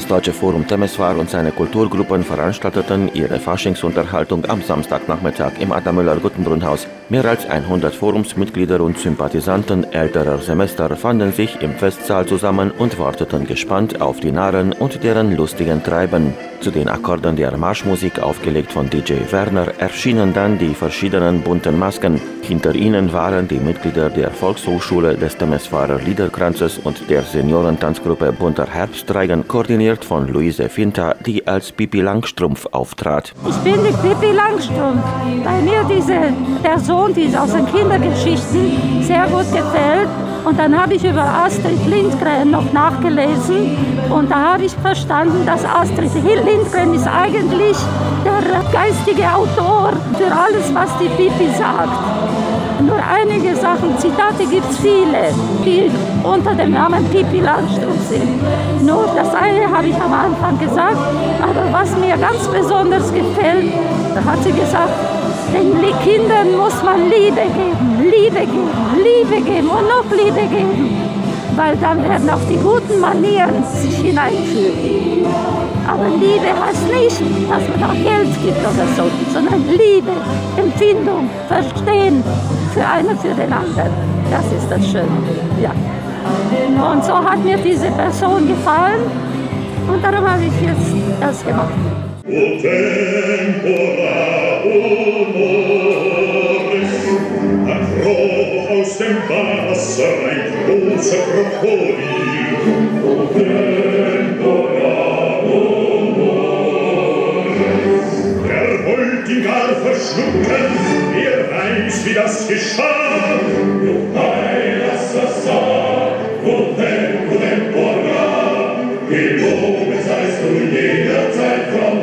Das Deutsche Forum Temeswar und seine Kulturgruppen veranstalteten ihre Faschingsunterhaltung am Samstagnachmittag im Adam-Müller-Guttenbrunn-Haus. Mehr als 100 Forumsmitglieder und Sympathisanten älterer Semester fanden sich im Festsaal zusammen und warteten gespannt auf die Narren und deren lustigen Treiben. Zu den Akkorden der Marschmusik, aufgelegt von DJ Werner, erschienen dann die verschiedenen bunten Masken. Hinter ihnen waren die Mitglieder der Volkshochschule des Temeswarer Liederkranzes und der Seniorentanzgruppe Bunter Herbstreigen, koordiniert von Luise Finta, die als Pippi Langstrumpf auftrat. Ich bin die Pippi Langstrumpf. Bei mir diese Person, die aus den Kindergeschichten sehr gut gefällt. Und dann habe ich über Astrid Lindgren noch nachgelesen und da habe ich verstanden, dass Astrid Lindgren ist eigentlich der geistige Autor für alles, was die Pipi sagt. Nur einige Sachen, Zitate gibt es viele, die unter dem Namen Pipi Langstrumpf sind. Nur das eine habe ich am Anfang gesagt, aber was mir ganz besonders gefällt, da hat sie gesagt, den Kindern muss man Liebe geben, Liebe geben, Liebe geben und noch Liebe geben, weil dann werden auch die guten Manieren sich hineinfügen. Aber Liebe heißt nicht, dass man auch Geld gibt oder so, sondern Liebe, Empfindung, Verstehen für einen, für den anderen. Das ist das Schöne. Ja. Und so hat mir diese Person gefallen und darum habe ich jetzt das gemacht. Aus dem Wasser ein großer Krokodil. O tempora honores, das geschah. O heil, das Assar, o tempo tempora, geloben seist du jederzeit von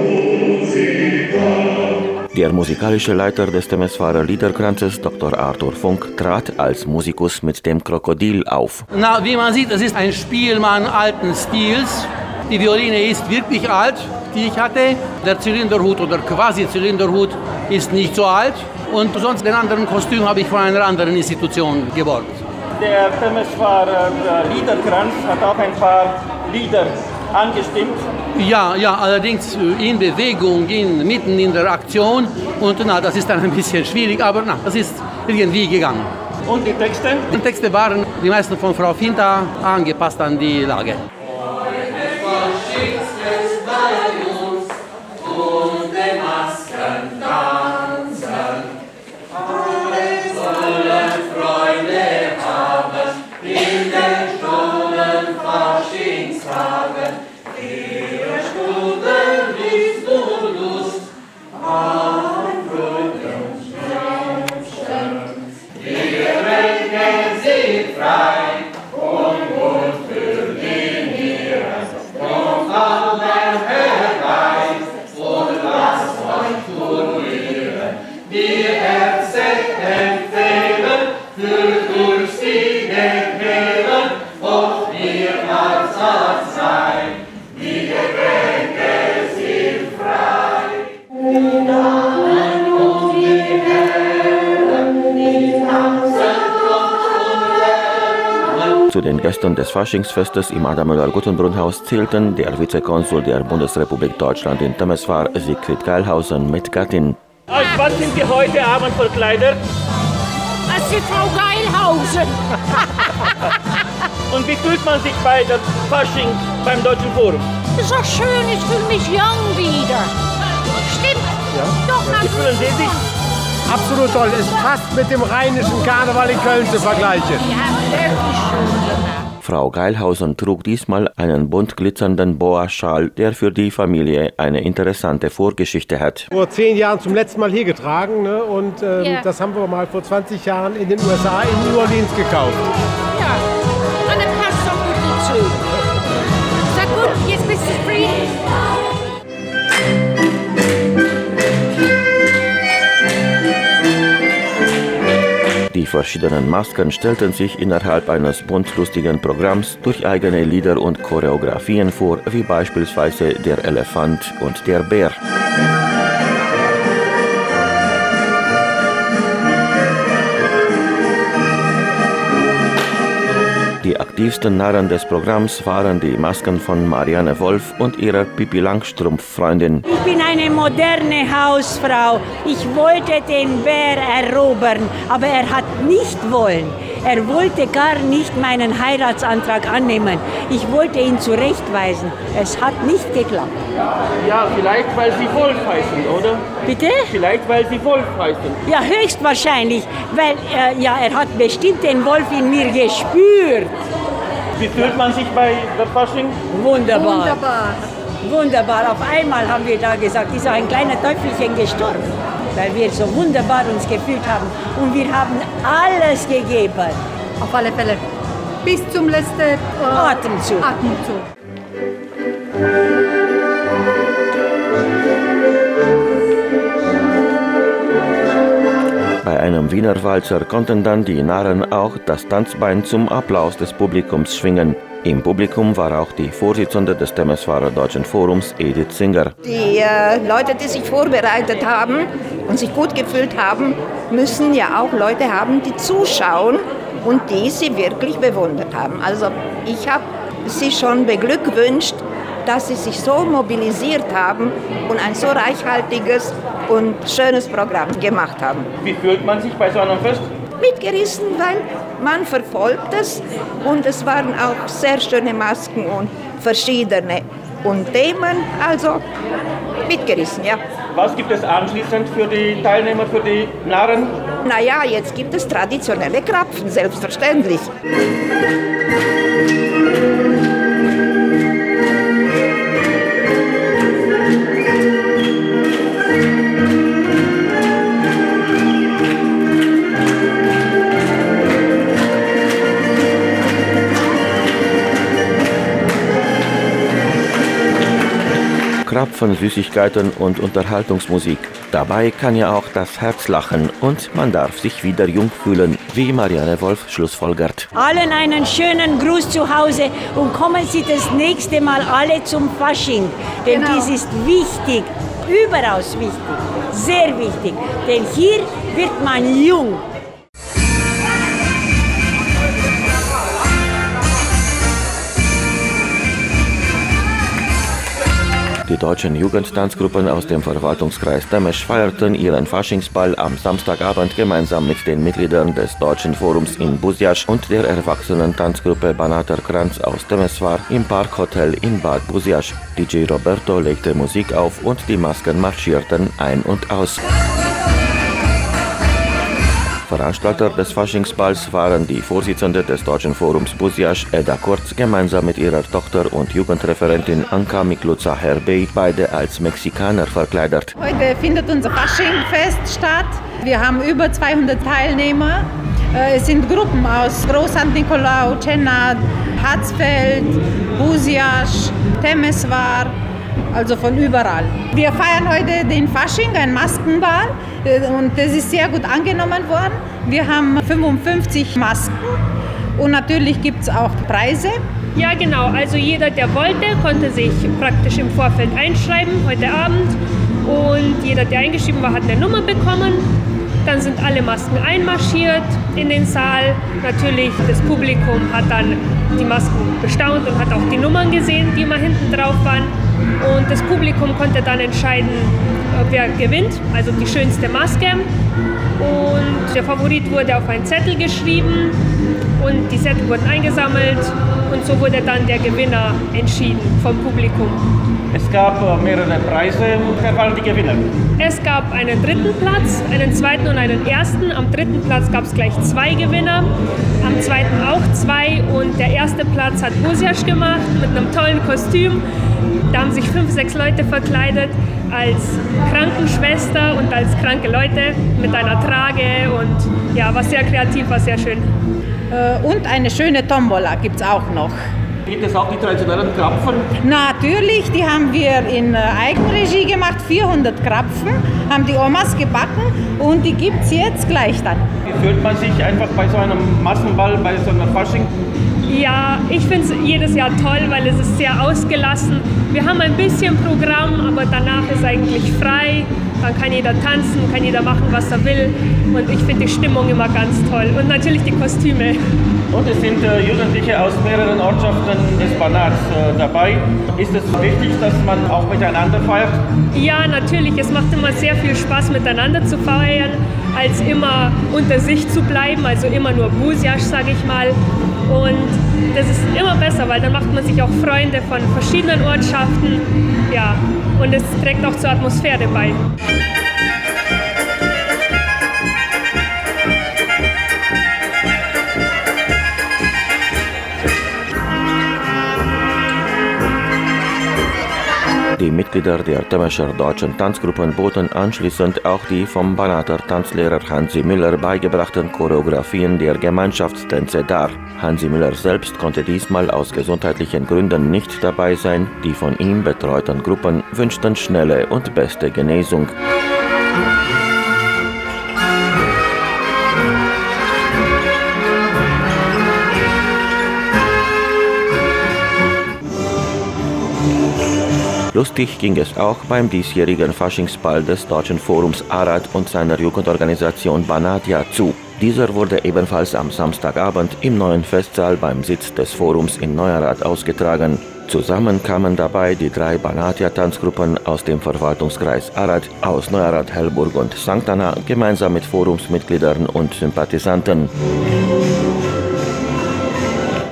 Der musikalische Leiter des Temeswarer Liederkranzes, Dr. Arthur Funk, trat als Musikus mit dem Krokodil auf. Na, wie man sieht, es ist ein Spielmann alten Stils. Die Violine ist wirklich alt, die ich hatte. Der Zylinderhut oder quasi Zylinderhut ist nicht so alt. Und sonst den anderen Kostüm habe ich von einer anderen Institution geborgt. Der Temeswarer Liederkranz hat auch ein paar Lieder angestimmt. Ja, ja, allerdings äh, in Bewegung, in, mitten in der Aktion. Und na, das ist dann ein bisschen schwierig, aber na, das ist irgendwie gegangen. Und die Texte? Die Texte waren die meisten von Frau Finta angepasst an die Lage. Christ. Zu den Gästen des Faschingsfestes im Adamüller-Guttenbrunn-Haus zählten der Vizekonsul der Bundesrepublik Deutschland in Temeswar, Siegfried Geilhausen, mit Gattin. Als was sind Sie heute Abend verkleidet? Als die Frau Geilhausen. Und wie fühlt man sich bei der Fasching beim Deutschen Forum? Ist doch schön, ich fühle mich jung wieder. Stimmt. Ja. Doch, Wie fühlen Sie sich? Absolut toll. Ist fast mit dem rheinischen Karneval in Köln zu vergleichen. Frau Geilhausen trug diesmal einen bunt glitzernden Boa-Schal, der für die Familie eine interessante Vorgeschichte hat. Vor zehn Jahren zum letzten Mal hier getragen ne? und ähm, Ja. das haben wir mal vor 20 Jahren in den USA in New Orleans gekauft. Verschiedenen Masken stellten sich innerhalb eines buntlustigen Programms durch eigene Lieder und Choreografien vor, wie beispielsweise der Elefant und der Bär. Die attraktivsten Narren des Programms waren die Masken von Marianne Wolf und ihrer Pippi Langstrumpf-Freundin. Ich bin eine moderne Hausfrau. Ich wollte den Bär erobern, aber er hat nicht wollen. Er wollte gar nicht meinen Heiratsantrag annehmen. Ich wollte ihn zurechtweisen. Es hat nicht geklappt. Ja, vielleicht weil Sie Wolf heißen, oder? Bitte? Vielleicht weil Sie Wolf heißen. Ja, höchstwahrscheinlich, weil äh, ja, er hat bestimmt den Wolf in mir gespürt. Wie fühlt man sich bei der Fasching? Wunderbar. Wunderbar. Wunderbar. Auf einmal haben wir da gesagt, ist auch ein kleiner Teufelchen gestorben, weil wir so wunderbar uns gefühlt haben. Und wir haben alles gegeben. Auf alle Fälle. Bis zum letzten äh, Atemzug. Atemzug. Bei einem Wiener Walzer konnten dann die Narren auch das Tanzbein zum Applaus des Publikums schwingen. Im Publikum war auch die Vorsitzende des Temeswarer Deutschen Forums, Edith Singer. Die äh, Leute, die sich vorbereitet haben und sich gut gefühlt haben, müssen ja auch Leute haben, die zuschauen und die sie wirklich bewundert haben. Also ich habe sie schon beglückwünscht, dass sie sich so mobilisiert haben und ein so reichhaltiges und schönes Programm gemacht haben. Wie fühlt man sich bei so einem Fest? Mitgerissen, weil man verfolgt es und es waren auch sehr schöne Masken und verschiedene und Themen, also mitgerissen, ja. Was gibt es anschließend für die Teilnehmer, für die Narren? Naja, jetzt gibt es traditionelle Krapfen, selbstverständlich. Krapfen, Süßigkeiten und Unterhaltungsmusik. Dabei kann ja auch das Herz lachen und man darf sich wieder jung fühlen, wie Marianne Wolf schlussfolgert. Allen einen schönen Gruß zu Hause und kommen Sie das nächste Mal alle zum Fasching. Denn Genau. dies ist wichtig, überaus wichtig, sehr wichtig. Denn hier wird man jung. Die deutschen Jugendtanzgruppen aus dem Verwaltungskreis Temesch feierten ihren Faschingsball am Samstagabend gemeinsam mit den Mitgliedern des Deutschen Forums in Buziasch und der Erwachsenen-Tanzgruppe Banater Kranz aus Temeswar im Parkhotel in Bad Buziasch. DJ Roberto legte Musik auf und die Masken marschierten ein und aus. Veranstalter des Faschingsballs waren die Vorsitzende des Deutschen Forums Buziasch, Edda Kurz, gemeinsam mit ihrer Tochter und Jugendreferentin Anka Mikluza Herbey, beide als Mexikaner verkleidet. Heute findet unser Faschingfest statt. Wir haben über 200 Teilnehmer. Äh, Es sind Gruppen aus Groß St. Nikolaus, Cennat, Hatzfeld, Buziasch, Temeswar, also von überall. Wir feiern heute den Fasching, ein Maskenball äh, und das ist sehr gut angenommen worden. Wir haben 55 Masken und natürlich gibt es auch Preise. Ja, genau. Also jeder, der wollte, konnte sich praktisch im Vorfeld einschreiben heute Abend. Und jeder, der eingeschrieben war, hat eine Nummer bekommen. Dann sind alle Masken einmarschiert in den Saal. Natürlich, das Publikum hat dann die Masken bestaunt und hat auch die Nummern gesehen, die immer hinten drauf waren. Und das Publikum konnte dann entscheiden, wer gewinnt, also die schönste Maske. Und der Favorit wurde auf einen Zettel geschrieben und die Zettel wurden eingesammelt und so wurde dann der Gewinner entschieden vom Publikum. Es gab äh, mehrere Preise. Wer waren die Gewinner? Es gab einen dritten Platz, einen zweiten und einen ersten. Am dritten Platz gab es gleich zwei Gewinner, am zweiten auch zwei und der erste Platz hat Busiasch gemacht mit einem tollen Kostüm. Da haben sich fünf, sechs Leute verkleidet als Krankenschwester und als kranke Leute mit einer Trage und ja, war sehr kreativ, war sehr schön. Äh, Und eine schöne Tombola gibt es auch noch. Gibt es auch die traditionellen Krapfen? Natürlich, die haben wir in äh, Eigenregie gemacht, 400 Krapfen, haben die Omas gebacken und die gibt es jetzt gleich dann. Wie fühlt man sich einfach bei so einem Massenball, bei so einer Fasching? Ja, ich finde es jedes Jahr toll, weil es ist sehr ausgelassen Wir haben ein bisschen Programm, aber danach ist eigentlich frei. Dann kann jeder tanzen, kann jeder machen, was er will. Und ich finde die Stimmung immer ganz toll. Und natürlich die Kostüme. Und es sind äh, Jugendliche aus mehreren Ortschaften des Banats äh, dabei. Ist es wichtig, dass man auch miteinander feiert? Ja, natürlich. Es macht immer sehr viel Spaß, miteinander zu feiern, als immer unter sich zu bleiben, also immer nur Busiasch, sage ich mal. Und das ist immer besser, weil dann macht man sich auch Freunde von verschiedenen Ortschaften. Ja, und es trägt auch zur Atmosphäre bei. Die Mitglieder der Tömmischer deutschen Tanzgruppen boten anschließend auch die vom Banater Tanzlehrer Hansi Müller beigebrachten Choreografien der Gemeinschaftstänze dar. Hansi Müller selbst konnte diesmal aus gesundheitlichen Gründen nicht dabei sein. Die von ihm betreuten Gruppen wünschten schnelle und beste Genesung. Lustig ging es auch beim diesjährigen Faschingsball des Deutschen Forums Arad und seiner Jugendorganisation Banatia zu. Dieser wurde ebenfalls am Samstagabend im neuen Festsaal beim Sitz des Forums in Neuerath ausgetragen. Zusammen kamen dabei die drei Banatia-Tanzgruppen aus dem Verwaltungskreis Arad, aus Neuerath, Hellburg und St. Anna gemeinsam mit Forumsmitgliedern und Sympathisanten.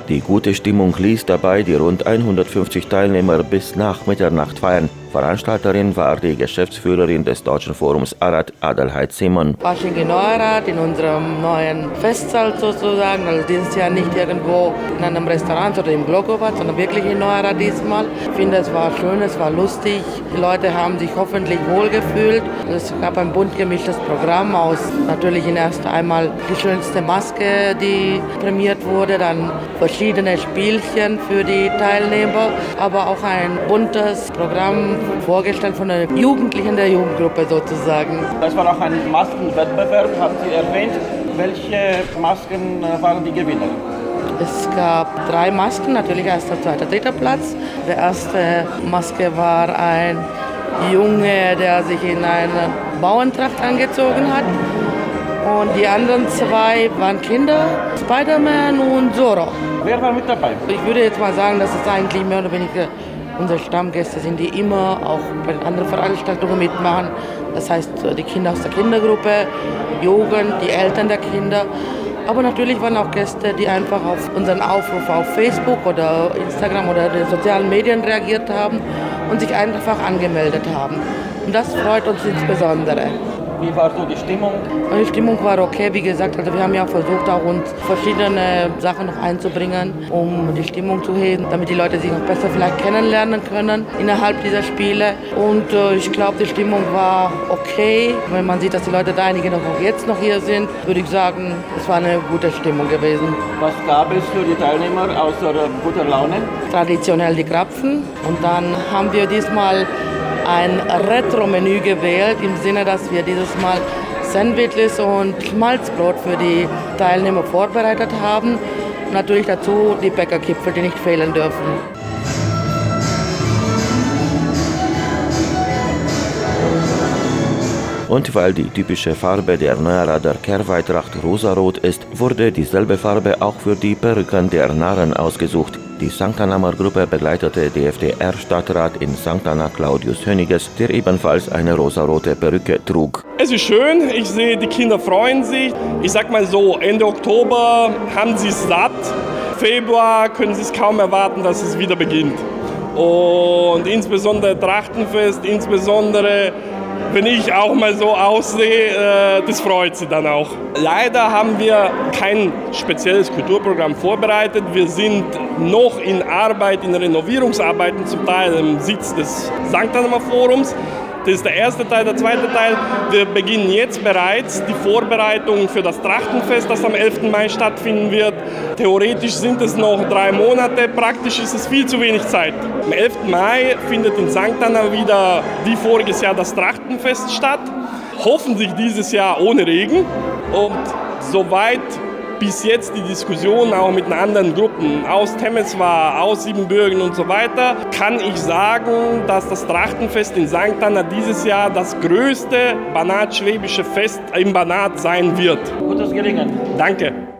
Die gute Stimmung ließ dabei die rund 150 Teilnehmer bis nach Mitternacht feiern. Veranstalterin war die Geschäftsführerin des Deutschen Forums Arad, Adelheid Simon. Fasching in Neuerath, in unserem neuen Festsaal sozusagen. Also dieses Jahr nicht irgendwo in einem Restaurant oder im Glogovat, sondern wirklich in Neuerath diesmal. Ich finde, es war schön, es war lustig. Die Leute haben sich hoffentlich wohlgefühlt. Es gab ein bunt gemischtes Programm aus natürlich in erst einmal die schönste Maske, die prämiert wurde, dann verschiedene Spielchen für die Teilnehmer, aber auch ein buntes Programm vorgestellt von einer Jugendlichen der Jugendgruppe sozusagen. Das war auch ein Maskenwettbewerb, haben Sie erwähnt. Welche Masken äh, waren die Gewinner? Es gab drei Masken, natürlich erster, zweiter, dritter Platz. Der erste Maske war ein Junge, der sich in eine Bauerntracht angezogen hat. Und die anderen zwei waren Kinder, Spider-Man und Zorro. Wer war mit dabei? Ich würde jetzt mal sagen, dass es eigentlich mehr oder weniger unsere Stammgäste sind, die immer auch bei den anderen Veranstaltungen mitmachen. Das heißt, die Kinder aus der Kindergruppe, Jugend, die Eltern der Kinder. Aber natürlich waren auch Gäste, die einfach auf unseren Aufruf auf Facebook oder Instagram oder den sozialen Medien reagiert haben und sich einfach angemeldet haben. Und das freut uns insbesondere. Wie war so die Stimmung? Die Stimmung war okay, wie gesagt. Also wir haben ja versucht, auch uns verschiedene Sachen noch einzubringen, um die Stimmung zu heben, damit die Leute sich noch besser vielleicht kennenlernen können innerhalb dieser Spiele. Und äh, ich glaube, die Stimmung war okay. Wenn man sieht, dass die Leute da einige noch jetzt noch hier sind, würde ich sagen, es war eine gute Stimmung gewesen. Was gab es für die Teilnehmer außer guter Laune? Traditionell die Krapfen. Und dann haben wir diesmal ein Retro-Menü gewählt, im Sinne, dass wir dieses Mal Sandwiches und Schmalzbrot für die Teilnehmer vorbereitet haben. Natürlich dazu die Bäckerkipfel, die nicht fehlen dürfen. Und weil die typische Farbe der Neuerader Kehrweitracht rosarot ist, wurde dieselbe Farbe auch für die Perücken der Narren ausgesucht. Die St. Annamer Gruppe begleitete DFDR-Stadtrat in St. Anna Claudius Höniges, der ebenfalls eine rosarote Perücke trug. Es ist schön, ich sehe, die Kinder freuen sich. Ich sag mal so, Ende Oktober haben sie es satt. Februar können sie es kaum erwarten, dass es wieder beginnt. Und insbesondere Trachtenfest, insbesondere wenn ich auch mal so aussehe, äh, das freut sie dann auch. Leider haben wir kein spezielles Kulturprogramm vorbereitet. Wir sind noch in Arbeit, in Renovierungsarbeiten, zum Teil im Sitz des St. Anna Forums. Das ist der erste Teil. Der zweite Teil, wir beginnen jetzt bereits die Vorbereitung für das Trachtenfest, das am 11. Mai stattfinden wird. Theoretisch sind es noch drei Monate, praktisch ist es viel zu wenig Zeit. Am 11. Mai findet in St. Anna wieder wie voriges Jahr das Trachtenfest statt. Hoffentlich dieses Jahr ohne Regen. Und soweit bis jetzt die Diskussion auch mit anderen Gruppen aus Temeswar, aus Siebenbürgen und so weiter, kann ich sagen, dass das Trachtenfest in St. Anna dieses Jahr das größte Banat-schwäbische Fest im Banat sein wird. Gutes Gelingen. Danke.